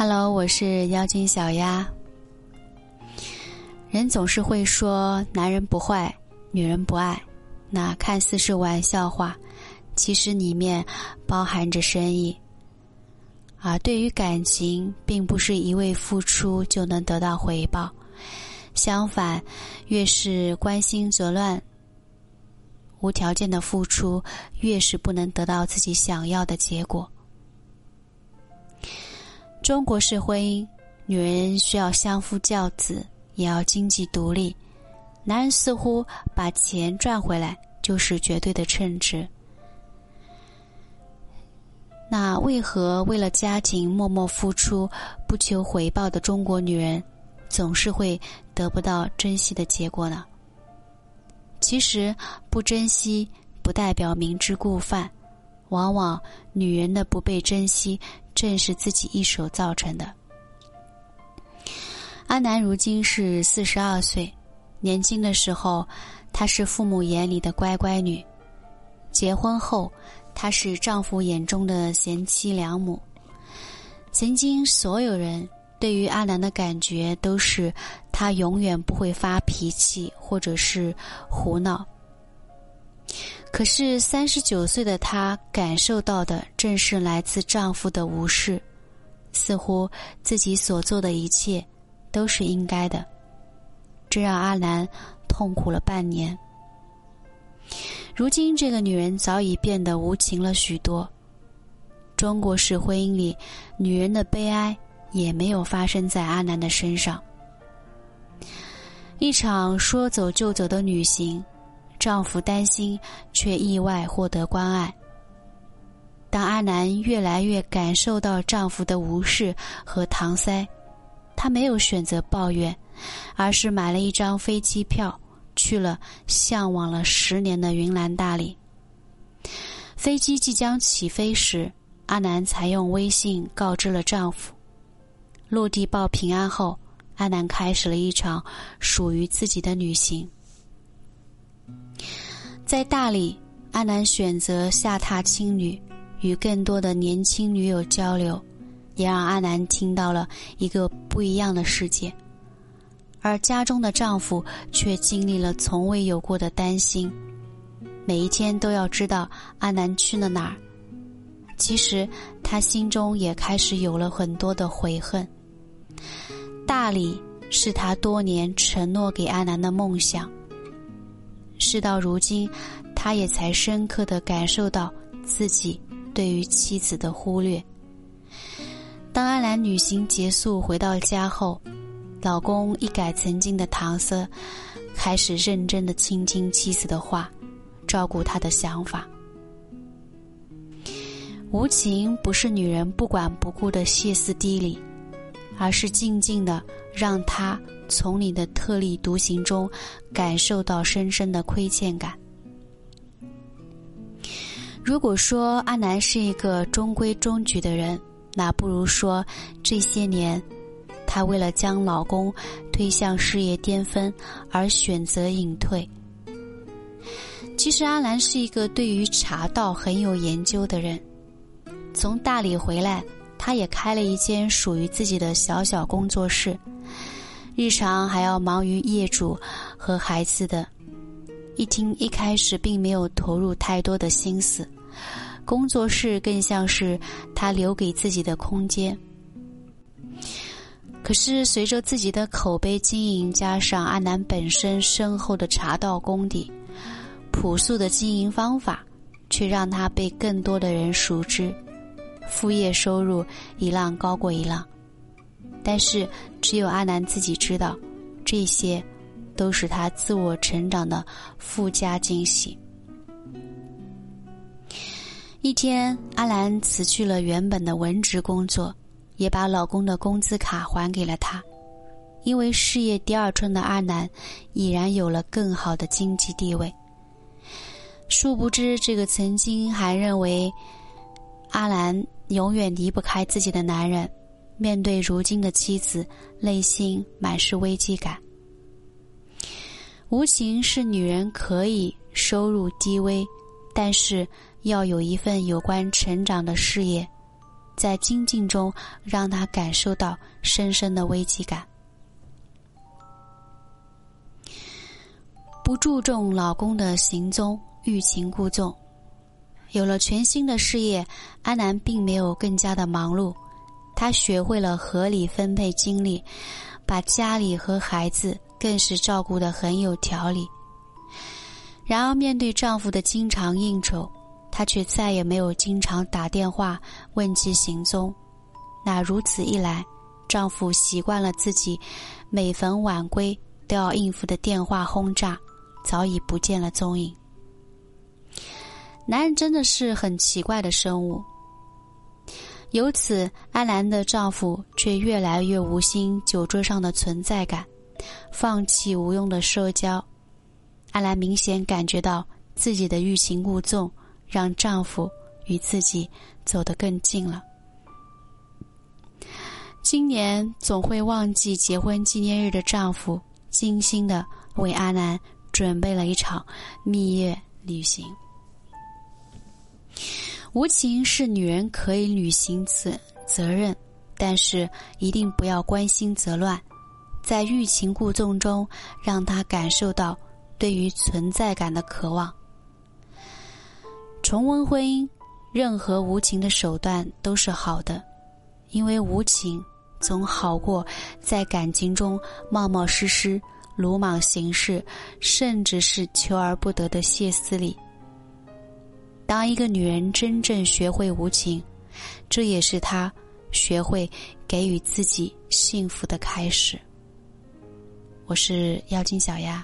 Hello，我是妖精小丫。人总是会说男人不坏，女人不爱，那看似是玩笑话，其实里面包含着深意。而对于感情，并不是一味付出就能得到回报，相反，越是关心则乱、无条件的付出，越是不能得到自己想要的结果。中国式婚姻，女人需要相夫教子，也要经济独立；男人似乎把钱赚回来就是绝对的称职。那为何为了家庭默默付出、不求回报的中国女人，总是会得不到珍惜的结果呢？其实，不珍惜不代表明知故犯，往往女人的不被珍惜。正是自己一手造成的。阿南如今是四十二岁，年轻的时候，她是父母眼里的乖乖女；结婚后，她是丈夫眼中的贤妻良母。曾经，所有人对于阿南的感觉都是，她永远不会发脾气，或者是胡闹。可是三十九岁的她感受到的正是来自丈夫的无视，似乎自己所做的一切都是应该的，这让阿南痛苦了半年。如今这个女人早已变得无情了许多。中国式婚姻里，女人的悲哀也没有发生在阿南的身上。一场说走就走的旅行。丈夫担心，却意外获得关爱。当阿南越来越感受到丈夫的无视和搪塞，她没有选择抱怨，而是买了一张飞机票，去了向往了十年的云南大理。飞机即将起飞时，阿南才用微信告知了丈夫。落地报平安后，阿南开始了一场属于自己的旅行。在大理，阿南选择下榻青旅，与更多的年轻女友交流，也让阿南听到了一个不一样的世界。而家中的丈夫却经历了从未有过的担心，每一天都要知道阿南去了哪儿。其实他心中也开始有了很多的悔恨。大理是他多年承诺给阿南的梦想。事到如今，他也才深刻的感受到自己对于妻子的忽略。当阿兰旅行结束回到家后，老公一改曾经的搪塞，开始认真的倾听妻子的话，照顾她的想法。无情不是女人不管不顾的歇斯底里，而是静静的让他。从你的特立独行中感受到深深的亏欠感。如果说阿南是一个中规中矩的人，那不如说这些年，她为了将老公推向事业巅峰而选择隐退。其实阿南是一个对于茶道很有研究的人，从大理回来，他也开了一间属于自己的小小工作室。日常还要忙于业主和孩子的，一听一开始并没有投入太多的心思，工作室更像是他留给自己的空间。可是随着自己的口碑经营，加上阿南本身深厚的茶道功底，朴素的经营方法，却让他被更多的人熟知，副业收入一浪高过一浪。但是，只有阿南自己知道，这些都是他自我成长的附加惊喜。一天，阿兰辞去了原本的文职工作，也把老公的工资卡还给了他。因为事业第二春的阿南，已然有了更好的经济地位。殊不知，这个曾经还认为阿兰永远离不开自己的男人。面对如今的妻子，内心满是危机感。无情是女人可以收入低微，但是要有一份有关成长的事业，在精进中让她感受到深深的危机感。不注重老公的行踪，欲擒故纵。有了全新的事业，阿南并没有更加的忙碌，她学会了合理分配精力，把家里和孩子更是照顾得很有条理。然而，面对丈夫的经常应酬，她却再也没有经常打电话问其行踪。那如此一来，丈夫习惯了自己每逢晚归都要应付的电话轰炸，早已不见了踪影。男人真的是很奇怪的生物。由此，阿兰的丈夫却越来越无心酒桌上的存在感，放弃无用的社交。阿兰明显感觉到自己的欲擒故纵，让丈夫与自己走得更近了。今年总会忘记结婚纪念日的丈夫，精心的为阿兰准备了一场蜜月旅行。无情是女人可以履行责责任，但是一定不要关心则乱，在欲擒故纵中，让他感受到对于存在感的渴望。重温婚姻，任何无情的手段都是好的，因为无情总好过在感情中冒冒失失、鲁莽行事，甚至是求而不得的歇斯底。当一个女人真正学会无情，这也是她学会给予自己幸福的开始。我是妖精小丫。